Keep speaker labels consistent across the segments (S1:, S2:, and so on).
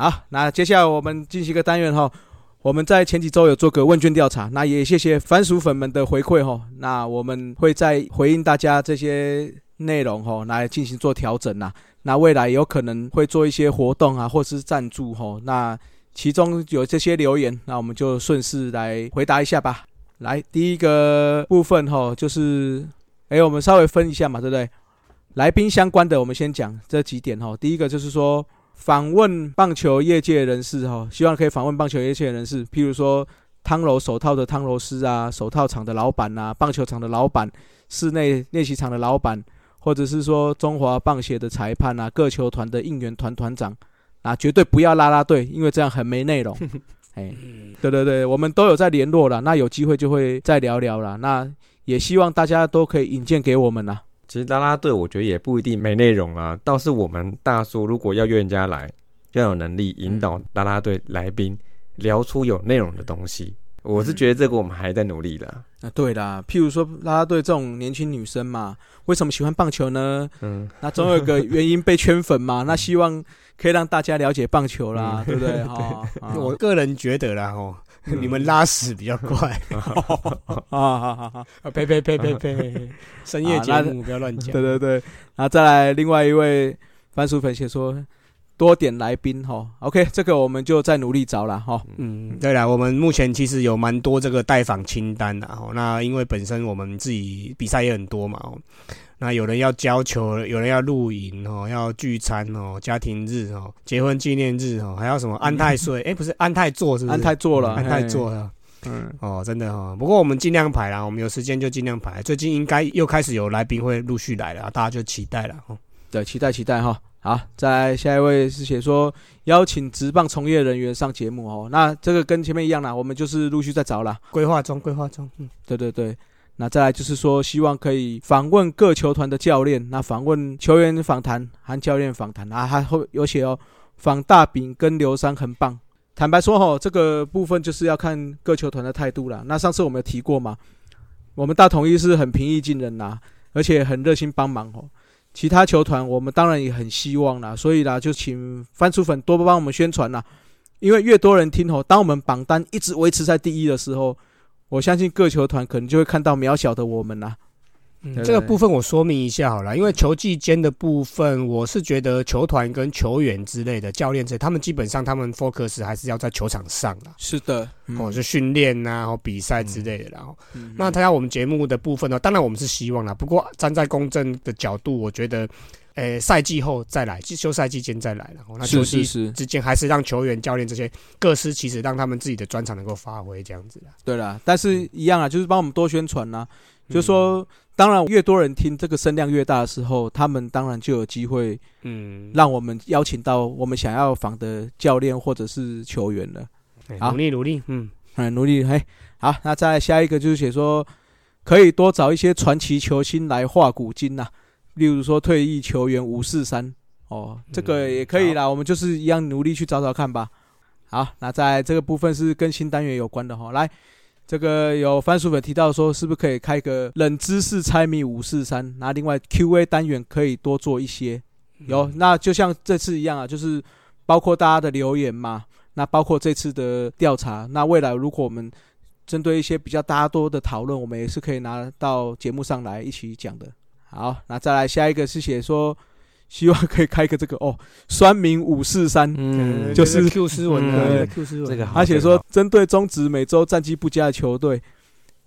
S1: 好，那接下来我们进行一个单元哈。我们在前几周有做个问卷调查，那也谢谢番薯粉们的回馈哈。那我们会在回应大家这些内容哈，来进行做调整呐。那未来有可能会做一些活动啊，或是赞助哈。那其中有这些留言，那我们就顺势来回答一下吧。来，第一个部分哈，就是哎，我们稍微分一下嘛，对不对？来宾相关的，我们先讲这几点哈。第一个就是说。访问棒球业界人士哈，希望可以访问棒球业界人士，譬如说汤楼手套的汤楼师啊，手套厂的老板呐，棒球场的老板，室内练习场的老板，或者是说中华棒协的裁判啊，各球团的应援团团长啊，绝对不要拉拉队，因为这样很没内容。哎，对对对，我们都有在联络了，那有机会就会再聊聊了。那也希望大家都可以引荐给我们呐。
S2: 其实拉拉队，我觉得也不一定没内容啊。倒是我们大叔如果要约人家来，要有能力引导拉拉队来宾聊出有内容的东西。我是觉得这个我们还在努力的。
S1: 啊，对啦，譬如说拉拉队这种年轻女生嘛，为什么喜欢棒球呢？嗯，那总有个原因被圈粉嘛。那希望可以让大家了解棒球啦，对不对？哈，
S3: 我个人觉得啦，哦。你们拉屎比较快 啊！呸呸呸呸呸！深夜节目不要乱讲。
S1: 对对对，然后再来另外一位番薯粉写说多点来宾哈。OK，这个我们就再努力找了哈。
S3: 嗯，对了，我们目前其实有蛮多这个待访清单的哈。那因为本身我们自己比赛也很多嘛哦。那有人要交球，有人要露营哦，要聚餐哦，家庭日哦，结婚纪念日哦，还要什么安泰岁？哎，不是安泰座是不是？
S1: 安泰座了，
S3: 安泰座了。嗯，哦，真的哈。不过我们尽量排啦，我们有时间就尽量排。最近应该又开始有来宾会陆续来了，大家就期待了哈。
S1: 对，期待期待哈。好，再下一位是写说邀请职棒从业人员上节目哦。那这个跟前面一样啦，我们就是陆续在找啦，
S3: 规划中，规划中。嗯，
S1: 对对对。那再来就是说，希望可以访问各球团的教练，那访问球员访谈和教练访谈啊，还会有写哦，访大饼跟刘三很棒。坦白说哈，这个部分就是要看各球团的态度了。那上次我们有提过嘛，我们大统一是很平易近人呐，而且很热心帮忙哦。其他球团我们当然也很希望啦，所以啦，就请番薯粉多帮我们宣传啦，因为越多人听吼，当我们榜单一直维持在第一的时候。我相信各球团可能就会看到渺小的我们啦。
S3: 这个部分我说明一下好了，因为球技间的部分，我是觉得球团跟球员之类的教练这，他们基本上他们 focus 还是要在球场上啦。
S1: 是的，
S3: 哦，就训练呐，或比赛之类的。然后，那参加我们节目的部分呢，当然我们是希望啦。不过站在公正的角度，我觉得。诶，赛季后再来，休赛季间再来，然后那球季之间还是让球员、教练这些各司其职，让他们自己的专长能够发挥这样子啦。
S1: 对啦，但是一样啊，就是帮我们多宣传呐。就说，当然越多人听，这个声量越大的时候，他们当然就有机会，嗯，让我们邀请到我们想要访的教练或者是球员了。
S3: 努力努力，嗯，
S1: 很努力。嘿，好，那再下一个就是写说，可以多找一些传奇球星来画古今呐。例如说退役球员五四三哦，这个也可以啦，我们就是一样努力去找找看吧。好，那在这个部分是跟新单元有关的哈。来，这个有番薯粉提到说，是不是可以开个冷知识猜谜五四三？那另外 Q&A 单元可以多做一些。有，那就像这次一样啊，就是包括大家的留言嘛，那包括这次的调查，那未来如果我们针对一些比较大多的讨论，我们也是可以拿到节目上来一起讲的。好，那再来下一个是写说，希望可以开个这个哦，酸民五四三，嗯，就是
S3: Q 斯文的 Q 斯文，
S2: 这个，
S1: 而且说针对中职每周战绩不佳的球队，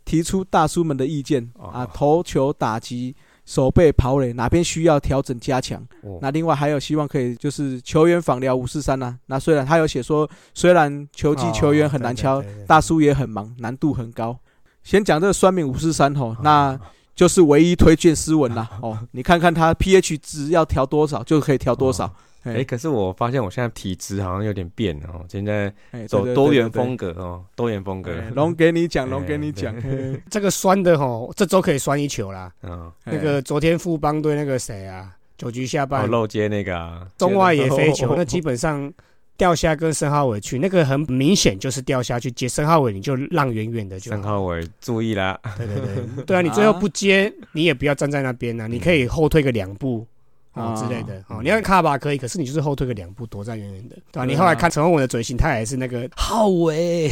S1: 提出大叔们的意见啊，投球、打击、手背、跑垒哪边需要调整加强？那另外还有希望可以就是球员访聊五四三呢？那虽然他有写说，虽然球技球员很难敲，大叔也很忙，难度很高。先讲这个酸民五四三吼，那。就是唯一推荐斯文啦，哦，你看看他 pH 值要调多少就可以调多少。
S2: 哎，可是我发现我现在体质好像有点变哦，现在走多元风格哦，多元风格。
S1: 龙给你讲，龙给你讲，
S3: 这个酸的哦，这周可以酸一球啦。嗯，那个昨天富邦队那个谁啊，九局下半
S2: 漏接那个
S3: 中外野飞球，那基本上。掉下跟申浩伟去，那个很明显就是掉下去接申浩伟，你就让远远的就。
S2: 申浩伟注意啦。
S3: 对对对，对啊，你最后不接，你也不要站在那边啊，你可以后退个两步，哦
S1: 啊
S3: 之类的哦。你要卡吧可以，可是你就是后退个两步，躲在远远的，对吧？你后来看陈宏文的嘴型，他也是那个浩伟，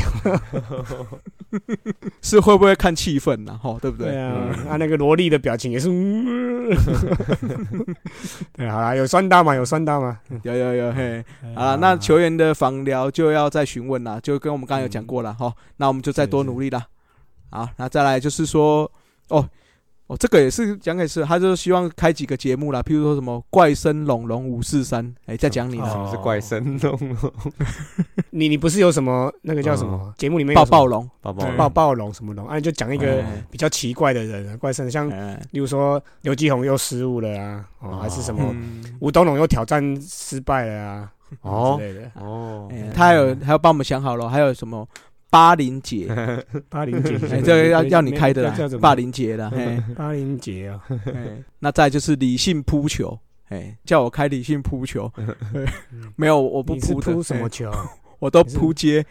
S1: 是会不会看气氛呢？哈，对不对？
S3: 对啊，他那个萝莉的表情也是，嗯。对，好啦，有酸到吗，有酸到吗，
S1: 有有有，嘿，
S3: 哎
S1: 好了，那球员的访聊就要再询问啦，就跟我们刚刚有讲过了
S3: 嗯。
S1: 哈，那我们就再多努力啦。好，那再来就是说，哦哦，这个也是讲给是，他就希望开几个节目啦，譬如说什么怪声龙龙五四三，哎，再讲你
S3: 哦。
S1: 的
S2: 什么是怪声龙？
S3: 你你不是有什么那个叫什么节目里面有什么
S1: 抱抱龙，
S2: 宝宝
S1: 哎
S3: 抱抱龙什么龙啊？你就讲一个
S1: 哎。
S3: 比较奇怪的人啊，怪声，像
S1: 哎。
S3: 例如说刘继宏又失误了啊，哦，还是什么
S1: 嗯
S3: 吴东龙又挑战失败了啊，
S2: 哦。
S3: 之类的。
S2: 哦。
S1: 哎，他还有还有帮我们想好了，还有什么八零节，
S3: 八零节，
S1: 哎，这个要要你开的啦
S3: 叫什，么？
S1: 霸凌节啦，嘿，
S3: 八零节啊，
S1: 哎，那再就是理性扑球，哎，叫我开理性扑球，没有，我不扑的。
S3: 扑什么
S1: 哎
S3: 球？
S1: 我都扑街。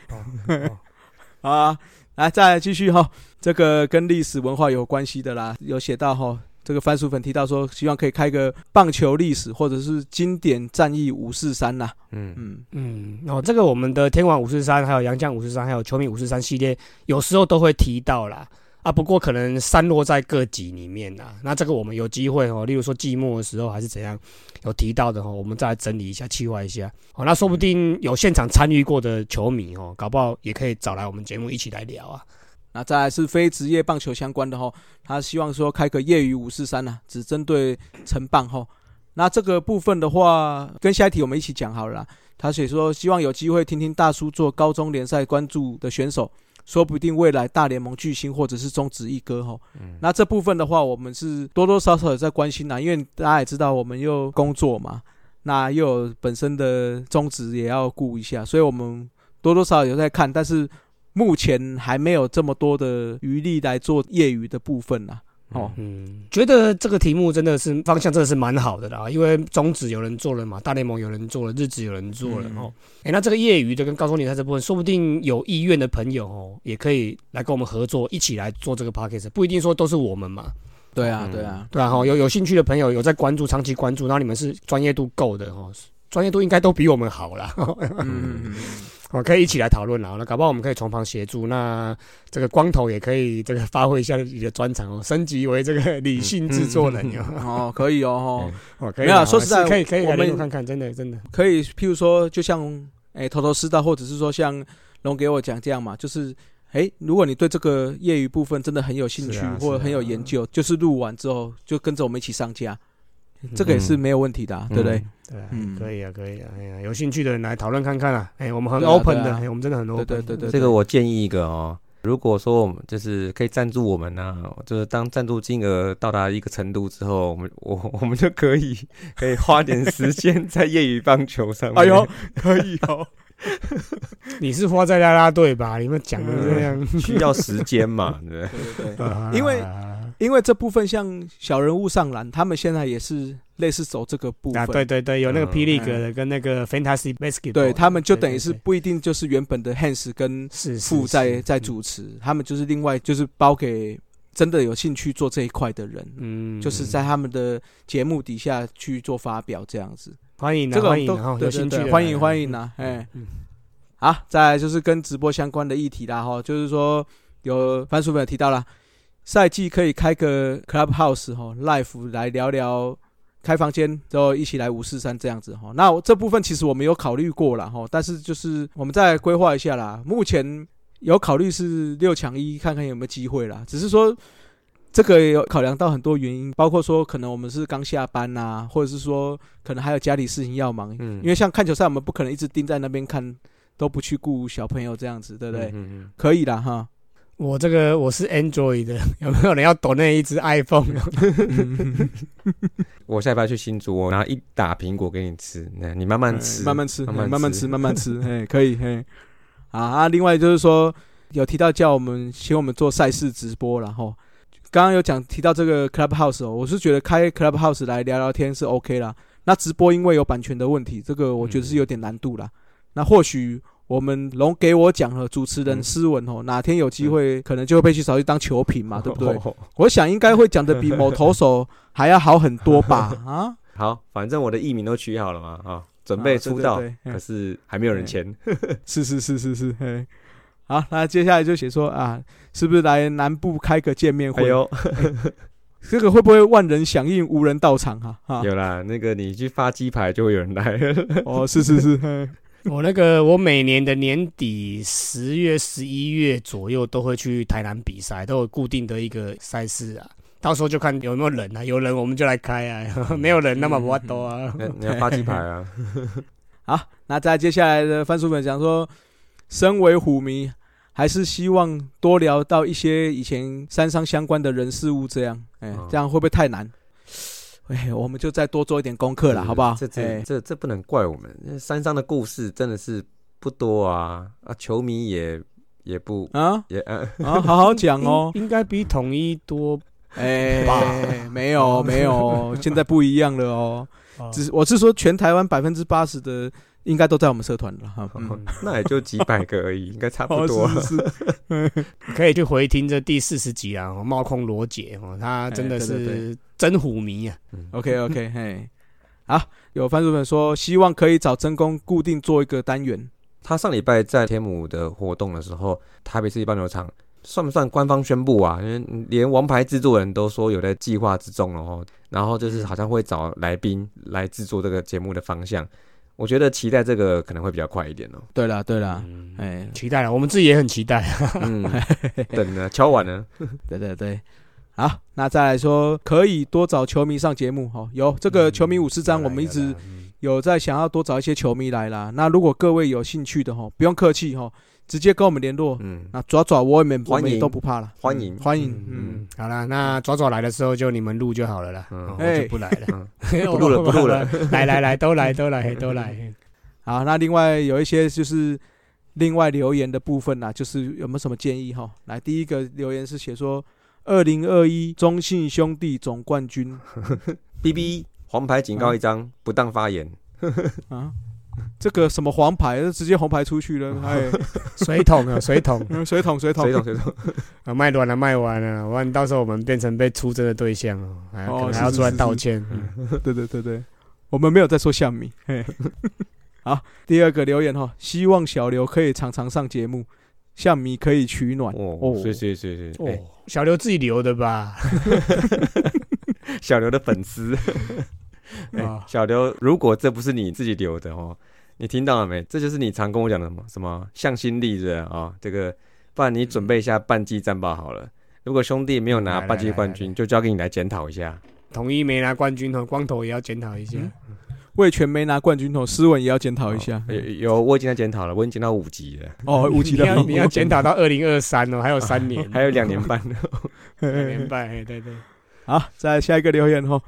S1: 啊。来，再继续哈，这个跟历史文化有关系的啦，有写到哈，这个番薯粉提到说，希望可以开个棒球历史或者是经典战役五四三呐，
S2: 嗯
S1: 嗯，
S3: 嗯，哦，这个我们的天王五四三，还有杨绛五四三，还有球迷五四三系列，有时候都会提到啦。啊，不过可能散落在各集里面啦。那这个我们有机会哦，例如说季末的时候还是怎样有提到的哦，我们再来整理一下、计划一下。哦，那说不定有现场参与过的球迷哦，搞不好也可以找来我们节目一起来聊啊。
S1: 那再来是非职业棒球相关的哈，他希望说开个业余五四三呢，只针对成棒哈。那这个部分的话，跟下一题我们一起讲好了啦。他写说希望有机会听听大叔做高中联赛关注的选手，说不定未来大联盟巨星或者是中职一哥哈。那这部分的话，我们是多多少少有在关心啦，因为大家也知道我们又工作嘛，那又有本身的宗旨也要顾一下，所以我们多多少少有在看，但是目前还没有这么多的余力来做业余的部分啦。哦，
S3: 嗯，觉得这个题目真的是方向真的是蛮好的啦，因为中职有人做了嘛，大联盟有人做了，日职有人做了、
S1: 嗯
S3: 哦。哎、那这个业余的跟高中联赛这部分，说不定有意愿的朋友哦，也可以来跟我们合作，一起来做这个 p a c k a g e 不一定说都是我们嘛，
S1: 对啊，
S2: 嗯
S1: 对啊，
S3: 对啊，哈，有有兴趣的朋友有在关注，长期关注，然后你们是专业度够的哦，专业度应该都比我们好啦。
S1: 嗯嗯嗯
S3: 哦，可以一起来讨论了。那搞不好我们可以从旁协助。那这个光头也可以这个发挥一下你的专长哦，升级为这个理性制作人哟。
S1: 嗯，哦，可以哦，哦，
S3: 哦，可以
S1: 没有啊说实在
S3: 可以可以
S1: 我们
S3: 看看，真的真的。
S1: 可以，譬如说，就像哎头头是道，或者是说像龙给我讲这样嘛，就是诶，如果你对这个业余部分真的很有兴趣，或者很有研究，就是录完之后就跟着我们一起上架，这个也是没有问题的、啊，对不对？
S3: 对啊，
S1: 嗯
S3: 可以啊，可以啊。哎呀，有兴趣的人来讨论看看啊。哎，我们很 open 的，我们真的很 open。
S1: 对对对
S2: 这个我建议一个哦，如果说我们就是可以赞助我们呢、就是当赞助金额到达一个程度之后，我们 我我们就可以可以花点时间在业余棒球上面。
S1: 哎呦，可以哦，
S3: 你是花在啦啦队吧？你们讲的这样，
S2: 需要时间嘛，对不对？
S1: 对 对对，
S3: 啊
S1: 因为因为这部分像小人物上篮，他们现在也是类似走这个部分，
S3: 啊，对对对，有那个
S2: 嗯
S3: 霹雳格的跟那个 Fantasy Basketball，
S1: 对他们就等于是不一定就是原本的 Hans 跟
S3: 是
S1: 副在在，主持，他们就是另外就是包给真的有兴趣做这一块的人，
S3: 嗯，
S1: 就是在他们的节目底下去做发表这样子，
S3: 欢迎啊
S1: 这个都
S3: 欢迎啊，哦
S1: 对对
S3: 有兴趣
S1: 欢迎
S3: 来
S1: 欢迎啊，哎
S3: 嗯，
S1: 好，再来就是跟直播相关的议题啦哈，就是说有番薯粉有提到了，赛季可以开个 Clubhouse 哈 Live 来聊聊。开房间之后一起来五四三这样子哈，那我这部分其实我们有考虑过了哈，但是就是我们再规划一下啦。目前有考虑是六强一，看看有没有机会啦。只是说这个有考量到很多原因，包括说可能我们是刚下班呐、或者是说可能还有家里事情要忙，
S2: 嗯
S1: 因为像看球赛，我们不可能一直盯在那边看，都不去顾小朋友这样子，对不对？
S2: 嗯嗯
S1: 可以啦哈。
S3: 我这个我是 Android 的，有没有人要抖那一只 iPhone？
S2: 嗯 我下礼拜去新竹，我拿一打苹果给你吃，那你慢慢吃，
S1: 慢慢吃，
S2: 慢慢
S1: 慢慢吃，慢慢吃，哎，可以，嘿。啊啊！另外就是说，有提到叫我们请我们做赛事直播然后刚刚有讲提到这个 Clubhouse 哦，我是觉得开 Clubhouse 来聊聊天是 OK 啦。那直播因为有版权的问题，这个我觉得是有点难度啦。那或许我们龙给我讲了，主持人
S2: 嗯
S1: 斯文哦，哪天有机会可能就会被去找去当球评嘛，对不对？
S2: 哦
S1: 我想应该会讲的比某投手还要好很多吧？啊，
S2: 好，反正我的艺名都取好了嘛，啊，准备出道，可是还没有人签。
S1: 是是是是是，嘿。好，那接下来就写说啊，是不是来南部开个见面会？
S2: 还有
S1: 这个会不会万人响应，无人到场啊？啊，
S2: 有啦，那个你去发鸡排就会有人来。
S1: 哦，是是是，嘿
S3: 我那个我每年的年底十月、十一月左右都会去台南比赛，都有固定的一个赛事啊。到时候就看有没有人啊，有人我们就来开啊，没有人那么不多啊。
S2: 那你要发鸡排啊？
S1: 好，那在接下来的番薯粉讲说，身为虎迷，还是希望多聊到一些以前山上相关的人事物，这样，哎、
S2: 哦
S1: 这样会不会太难？哎，我们就再多做一点功课了，好不好？
S2: 这这
S1: 哎
S2: 这这不能怪我们，那山上的故事真的是不多啊啊，球迷也也不
S1: 啊
S2: 也呃，
S1: 啊，好好 讲哦。
S3: 应应该比统一多。
S1: 哎、
S3: 吧
S1: 没有没有，现在不一样了哦。只是我是说，全台湾百分之八十的应该都在我们社团了哈。嗯
S2: 那也就几百个而已，应该差不
S1: 哦，
S2: 多。
S1: 是是是，
S3: 可以去回听这第四十集啊，哦冒空罗姐哦，他真的是真虎迷啊。
S1: OK OK，嘿，好，有番薯粉说希望可以找真公固定做一个单元。
S2: 他上礼拜在天母的活动的时候，台北市立棒球场算不算官方宣布啊？因为连王牌制作人都说有在计划之中了哦。然后就是好像会找来宾来制作这个节目的方向。我觉得期待这个可能会比较快一点哦。
S1: 对啦对啦，
S3: 嗯，
S1: 哎，
S3: 期待了，我们自己也很期待。
S2: 嗯，等呢，敲完了。
S1: 对对对，好，那再来说可以多找球迷上节目哈。有这个球迷五十章，我们一直
S3: 嗯
S1: 有在想要多找一些球迷来啦。那如果各位有兴趣的哈，不用客气哈，直接跟我们联络。
S2: 嗯，
S1: 那爪爪我们我们也
S2: 欢迎
S1: 都不怕了，
S2: 欢迎。
S1: 嗯欢迎，
S3: 嗯好了，那爪爪来的时候就你们录就好了啦，
S2: 嗯。
S3: 我就不来 了，
S2: 不录了不录了，
S3: 来来来，都来都来都来。
S1: 好，那另外有一些就是另外留言的部分啦，就是有没有什么建议哈？来，第一个留言是写说，二零二一中信兄弟总冠军。
S2: B B 黄牌警告一张，不当发言。
S1: 啊，这个什么黄牌，直接红牌出去了，哎，
S3: 水桶啊，水桶，
S1: 嗯水桶水桶
S2: 水桶，水桶？
S3: 啊，卖完了，卖完了，完到时候我们变成被出征的对象哦，还
S1: 哦
S3: 可能还要出来道歉。
S1: 对对对对，我们没有在说象米。嘿 好，第二个留言哈，希望小刘可以常常上节目，像米可以取暖。
S2: 哦，谢谢谢谢。
S3: 哦
S2: 哎，
S3: 小刘自己留的吧？
S2: 小刘的粉丝，小刘，如果这不是你自己留的哦，你听到了没？这就是你常跟我讲的什么什么向心力的啊、这个，不然你准备一下半季战报好了。如果兄弟没有拿
S3: 来
S2: 半季冠军，就交给你来检讨一下。
S3: 统一没拿冠军哦，光头也要检讨一下。
S1: 魏全没拿冠军头，斯文也要检讨一下。
S2: 有有，我已经在检讨了，我已经检讨五级了，
S1: 哦，五级
S3: 你
S1: 的
S3: 你要检讨到二零二三哦，还有三年，
S2: 还有两年半。
S3: 两年半，哎对对。
S1: 好，再下一个留言哈，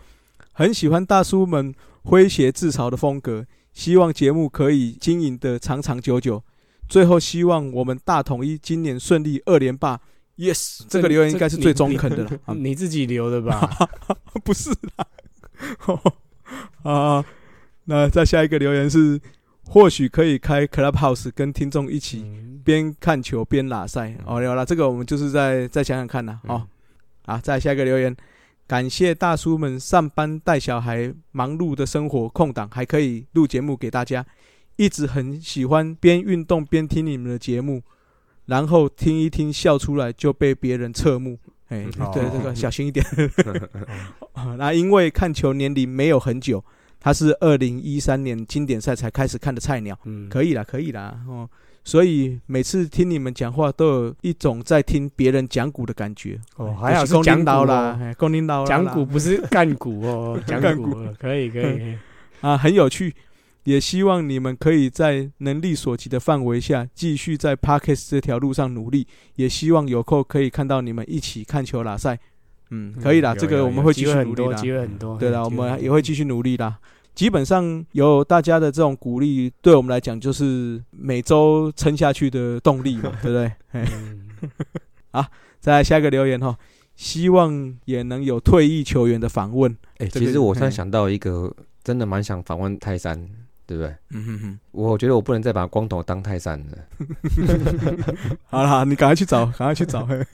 S1: 很喜欢大叔们诙谐自嘲的风格，希望节目可以经营的长长久久。最后希望我们大统一今年顺利二连霸。Yes，这个留言应该是最中肯的了。啊
S3: 你自己留的吧？
S1: 不是啦。啊，那再下一个留言是，或许可以开 Clubhouse 跟听众一起
S3: 嗯
S1: 边看球边拉赛。哦，有了，这个我们就是再再想想看啦。哦，好，再下一个留言，感谢大叔们上班带小孩忙碌的生活空档还可以录节目给大家，一直很喜欢边运动边听你们的节目，然后听一听笑出来就被别人侧目。哎，
S3: 欸
S1: 对，这个小心一点。啊，那因为看球年龄没有很久，他是二零一三年经典赛才开始看的菜鸟，
S3: 嗯
S1: 可以啦，可以啦，哦，所以每次听你们讲话，都有一种在听别人讲股的感觉。
S3: 哦，
S1: 哎
S3: 还好是讲股
S1: 啦
S3: 啦，，
S1: 哎讲领导
S3: 讲股不是干股哦，讲
S1: 干
S3: 股哦可以可以。
S1: 啊，很有趣。也希望你们可以在能力所及的范围下，继续在 Parkes 这条路上努力。也希望有空可以看到你们一起看球拉赛。嗯，可以啦，
S3: 有
S1: 这个我们会继
S3: 有机会很多，
S1: 续努力啦。
S3: 机会很多。
S1: 对啦，我们也会继续努力啦。基本上有大家的这种鼓励，对我们来讲就是每周撑下去的动力嘛，对不对？嘿
S3: 嗯
S1: 再来下一个留言哈，希望也能有退役球员的访问。
S2: 哎、
S1: 这个
S2: 其实我突然想到一个，真的蛮想访问泰山，对不对？
S1: 嗯哼哼，
S2: 我觉得我不能再把光头当泰山了。
S1: 好了，你赶快去找，赶快去找。嘿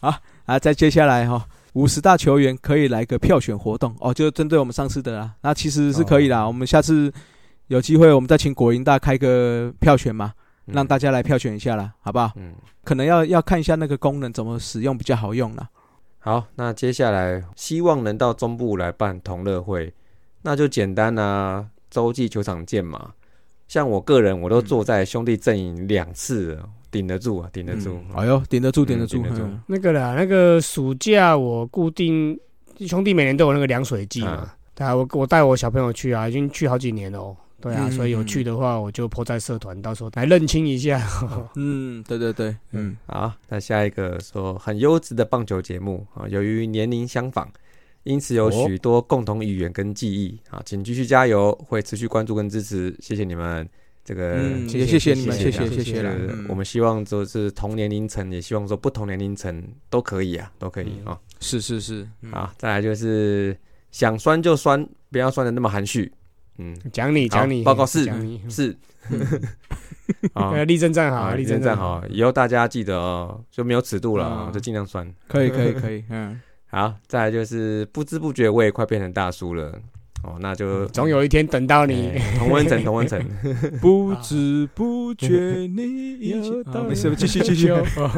S1: 好啊，再接下来哈，五十大球员可以来个票选活动哦，就针对我们上次的啦。那其实是可以啦，我们下次有机会，我们再请国营大开个票选嘛，
S2: 嗯
S1: 让大家来票选一下啦，好不好？
S2: 嗯，
S1: 可能要要看一下那个功能怎么使用比较好用啦。
S2: 好，那接下来希望能到中部来办同乐会，那就简单啊，洲际球场见嘛。像我个人，我都坐在兄弟阵营两次了，顶得住啊，顶得住。
S1: 哎呦，顶得住，
S2: 嗯
S1: 顶得住，
S2: 顶得住。
S1: 嗯。
S3: 那个啦，那个暑假我固定兄弟每年都有那个凉水季嘛。
S2: 啊，
S3: 对啊，我我带我小朋友去啊，已经去好几年了哦。对啊，
S1: 嗯
S3: 所以有去的话，我就 po 在社团，到时候来认清一下。
S1: 嗯，对对对，嗯，
S2: 好，那下一个说很优质的棒球节目啊，由于年龄相仿，因此有
S3: 哦。
S2: 许多共同语言跟记忆。啊，请继续加油，会持续关注跟支持，谢谢你们。这个
S1: 嗯，
S3: 谢
S1: 也谢谢你们，谢
S3: 谢谢
S1: 谢
S2: 我们希望就是同年龄层，也希望说不同年龄层都可以啊，都可以
S3: 嗯。
S2: 啊。
S1: 是是是，嗯。
S2: 好，再来就是想酸就酸，不要酸的那么含蓄。嗯，
S3: 讲你
S2: 好
S3: 讲你，
S2: 报告是
S3: 讲你。
S2: 是啊
S3: 呃，，立正站好，
S2: 啊，
S3: 立
S2: 立正站好，以后大家记得哦，就没有尺度了就尽量酸。
S1: 可以可以可以，嗯，
S2: 好，再来就是不知不觉我也快变成大叔了。哦，那就
S3: 总有一天等到你。
S2: 哎同温层，同温层，
S1: 不知不觉你已经，啊没事，继续继续，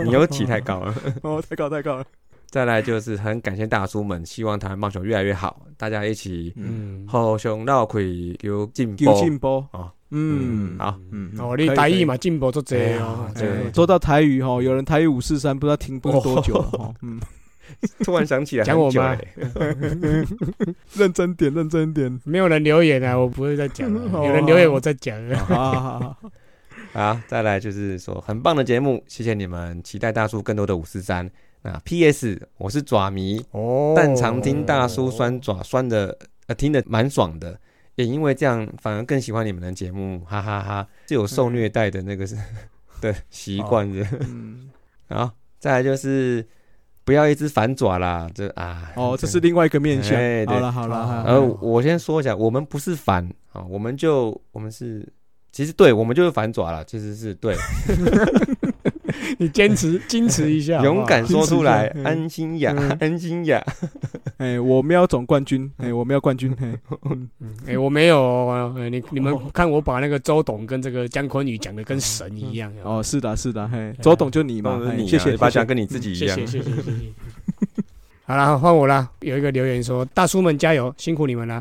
S2: 你又起太高了。
S1: 哦，太高太高了，
S2: 再来就是很感谢大叔们，希望台湾棒球越来越好，大家一起
S3: 嗯，
S2: 互相绕开有进步。
S1: 有。进步。
S2: 啊，
S1: 嗯，
S2: 好，
S1: 嗯，
S3: 哦，你台语嘛，进步做
S2: 哎
S3: 这
S2: 呀
S3: 哦，
S2: 对
S1: 哎说到台语哈，有人台语五四三，不知道停播多久了哈，嗯，
S2: 突然想起来
S3: 讲我吗
S1: 认真点，认真点，
S3: 没有人留言啊，我不会再讲了。
S1: 哦
S3: 有人留言我再讲啊。
S1: 好好好，
S2: 好，再来就是说很棒的节目，谢谢你们，期待大叔更多的五四三。那 P.S. 我是爪迷，
S3: 哦
S2: 但常听大叔酸爪酸的，呃，听得蛮爽的，也因为这样反而更喜欢你们的节目，哈哈哈是有受虐待的那个是的习惯的。
S1: 嗯，
S2: 好，再来就是不要一直反爪啦，这啊，
S1: 哦，这是另外一个面向。好了好了，好。
S2: 呃，
S1: 了
S2: 我先说一下，我们不是反啊，我们就我们是，其实对我们就是反爪了，其实是对，
S3: 你坚持坚持一下，
S2: 勇敢说出来安心雅
S3: 嗯，
S2: 安心雅，
S1: 哎，我喵总冠军，哎，我喵冠军，哎，
S3: 我没有哦，哎你你们看我把那个周董跟这个姜昆宇讲的跟神一样
S1: 哦，是的，是的，嘿，周董就你嘛
S2: 你
S1: 谢谢，谢谢
S2: 你把讲跟你自己一样。
S3: 谢谢，谢谢谢谢。好了，换我啦。有一个留言说：“大叔们加油，辛苦你们了。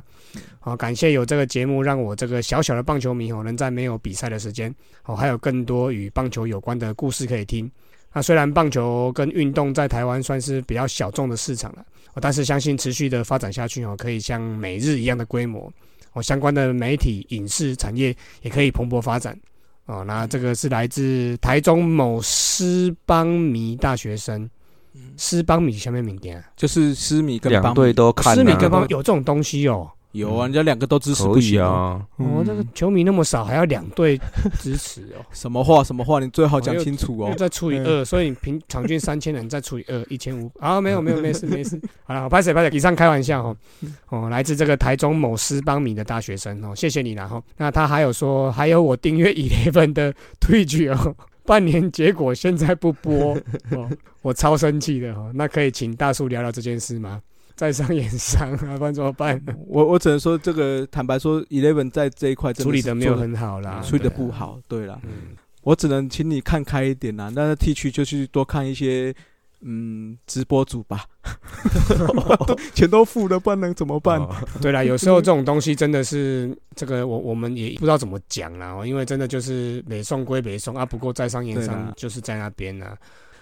S3: 好，感谢有这个节目，让我这个小小的棒球迷哦，能在没有比赛的时间哦，还有更多与棒球有关的故事可以听。那虽然棒球跟运动在台湾算是比较小众的市场了，哦但是相信持续的发展下去哦，可以像美日一样的规模哦，相关的媒体、影视产业也可以蓬勃发展哦。那这个是来自台中某师邦迷大学生。”师邦米下面名点啊，
S1: 就是斯米跟
S2: 两
S1: 邦米
S2: 队都看啊，
S3: 师米跟邦有这种东西哦。
S1: 有啊，人家两个都支持不
S2: 可以
S1: 行哦。
S2: 啊，
S3: 哦，这个球迷那么少，还要两队支持哦，
S1: 什么话什么话，你最好讲清楚哦。
S3: 又再除以二，所以你平场均三千人，再除以二，一千五。啊，没有没有，没事没事。好了，拍谁拍谁，以上开玩笑哦。哦，来自这个台中某斯邦米的大学生哦，谢谢你啦哈。那他还有说，还有我订阅 Eleven 的推举哦。半年结果现在不播 哦，我超生气的哦。那可以请大叔聊聊这件事吗？在商言商啊，不然怎么办？
S1: 我我只能说，这个坦白说，Eleven 在这一块真
S3: 处理
S1: 的
S3: 的没有很好啦，
S1: 处理的不好。对啦，
S3: 嗯，
S1: 我只能请你看开一点啦。那 T 区就去多看一些嗯直播主吧，都 钱都付了，不然能怎么办？
S2: 哦
S3: 对啦，有时候这种东西真的是这个，我我们也不知道怎么讲啦，哦因为真的就是北送归北送啊，不过在商言商就是在那边啊。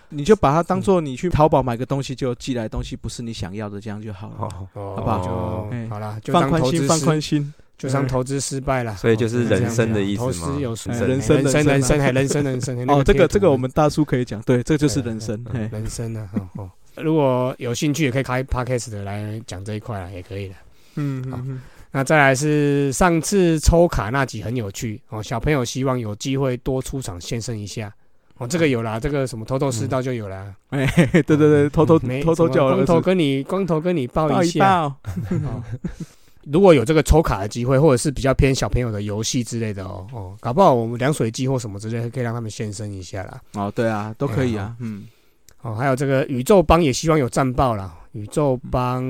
S1: 你就把它当做你去淘宝买个东西，就寄来的东西不是你想要的，这样就好了。好不好
S3: 就
S1: 哎
S3: 好了，
S1: 放宽心，放宽心。
S3: 就当投资失败了。
S2: 所以就是人生的意思
S3: 投
S2: 吗
S3: 资有
S1: 生
S3: 人生
S1: 人生啊
S3: 人生还人生人生。
S1: 哦，这个这个我们大叔可以讲，对，这就是人生。
S3: 人生啊，哦哦，如果有兴趣也可以开 podcast 的来讲这一块啊，也可以的。
S1: 嗯嗯
S3: 那再来是上次抽卡那集很有趣哦，小朋友希望有机会多出场现身一下。哦，这个有啦，这个什么头头是道就有啦，
S1: 哎，对对对，偷偷
S3: 没
S1: 偷偷叫我儿子
S3: 头跟你光头跟你抱
S1: 抱一
S3: 一下。如果有这个抽卡的机会，或者是比较偏小朋友的游戏之类的哦哦，搞不好我们凉水机或什么之类，可以让他们现身一下啦。
S1: 哦，对啊，都可以啊。嗯，
S3: 哦，还有这个宇宙帮也希望有战报啦，宇宙帮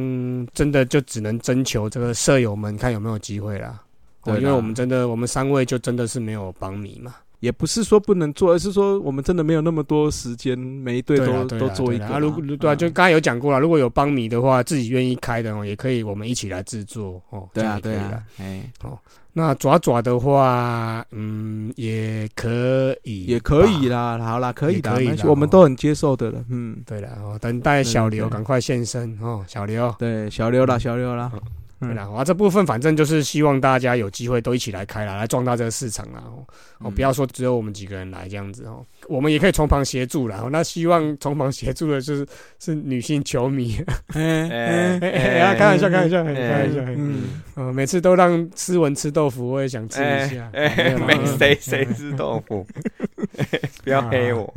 S3: 真的就只能征求这个舍友们看有没有机会啦。哦，因为我们真的我们三位就真的是没有帮迷嘛。
S1: 也不是说不能做，而是说我们真的没有那么多时间，每一队都都做一个
S3: 啊，如果对啊，就刚才有讲过了，如果有帮迷的话，自己愿意开的哦，也可以我们一起来制作哦。
S1: 对啊对啊，哎，哦
S3: 那爪爪的话，嗯，也可以，
S1: 也可以。啦，好啦，可以的，
S3: 可以
S1: 我们都很接受的了。嗯，
S3: 对了，哦，等待小刘赶快现身哦，小刘。
S1: 对，小刘啦，小刘啦，
S3: 对啦，啊，这部分反正就是希望大家有机会都一起来开啦，来壮大这个市场啦。哦，不要说只有我们几个人来这样子哦，我们也可以从旁协助啦。哦，那希望从旁协助的就是是女性球迷，
S1: 哎
S2: 哎
S1: 哎
S3: 哎哎哎，开玩笑，开玩笑，开玩笑。
S1: 嗯，
S3: 嗯，每次都让斯文吃豆腐，我也想吃一下。没
S2: 谁谁吃豆腐，不要黑我。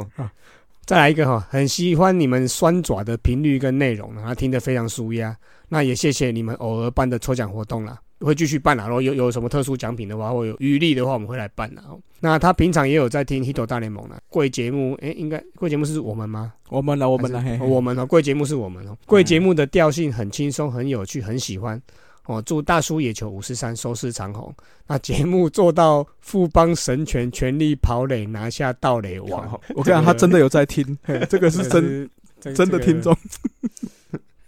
S3: 再来一个哈，很喜欢你们酸爪的频率跟内容，然后听得非常舒压。那也谢谢你们偶尔办的抽奖活动啦，会继续办啦。如果有有什么特殊奖品的话，或有余力的话，我们会来办啦。哦那他平常也有在听《Hito 大联盟》啦，贵节目，诶，应该贵节目是我们吗？
S1: 我们了，我们了，
S3: 我们哦，贵节目是我们哦。贵节目的调性很轻松，很有趣，很喜欢。哦，祝大叔野球五十三收视长虹。那节目做到富邦神拳全力跑垒拿下盗垒王，
S1: 我看他真的有在听，嘿 这个是真
S3: 真
S1: 真的听。众，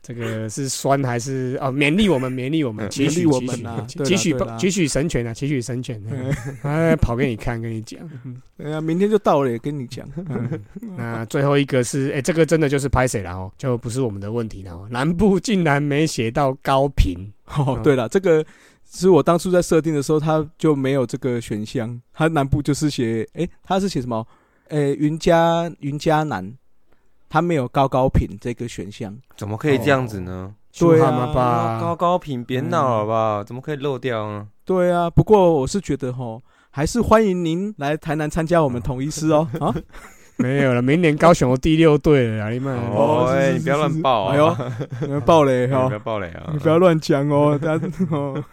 S3: 这个是酸还是哦？勉励我们，勉励我们，
S2: 嗯
S3: 期许
S1: 我们啊对啦
S3: 期期许
S1: 对啦
S3: 期许神权啊，期许神拳，啊，跑给你看，跟你讲。
S1: 哎呀，明天就到了，也跟你讲，
S3: 嗯那最后一个是，哎，这个真的就是拍谁了哦，就不是我们的问题了哦。南部竟然没写到高频，
S1: 哦，对了，这个是我当初在设定的时候，他就没有这个选项。他南部就是写，哎，他是写什么？哎，云嘉云嘉南，他没有高高品这个选项。
S2: 怎么可以这样子呢？
S1: 对啊
S2: 高高品别闹了吧？怎么可以漏掉呢？
S1: 对啊，不过我是觉得吼，还是欢迎您来台南参加我们统一师哦。啊，
S3: 没有了，明年高雄有第六队了啦，你们
S2: 哦，
S1: 是是
S2: 哎，
S1: 是
S2: 你不要乱报啊！
S1: 哎呦，你们爆雷哈
S2: 哎不要，爆雷啊！
S1: 你不要乱讲哦。大家哦。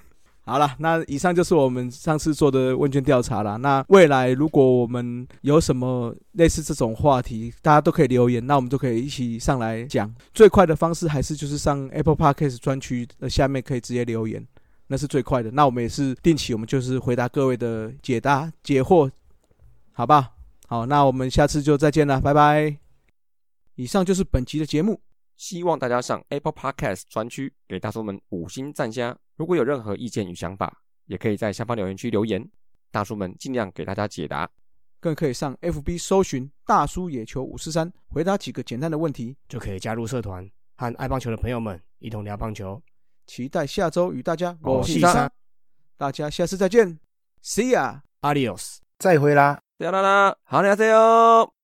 S1: 好了，那以上就是我们上次做的问卷调查啦。那未来如果我们有什么类似这种话题，大家都可以留言，那我们就可以一起上来讲。最快的方式还是就是上 Apple Podcast 专区的下面可以直接留言，那是最快的。那我们也是定期，我们就是回答各位的解答解惑，好吧？好，那我们下次就再见了，拜拜。以上就是本集的节目。
S2: 希望大家上 Apple Podcast 专区给大叔们五星赞加。如果有任何意见与想法，也可以在下方留言区留言，大叔们尽量给大家解答。
S1: 更可以上 FB 搜寻“大叔野球五四三”，回答几个简单的问题。
S3: 就可以加入社团，和爱棒球的朋友们一同聊棒球。
S1: 期待下周与大家
S2: 我
S3: 是三
S1: 大家下次再见，See ya。
S3: Adios。
S4: 再会啦。
S2: 啦啦啦，好，你好，加油！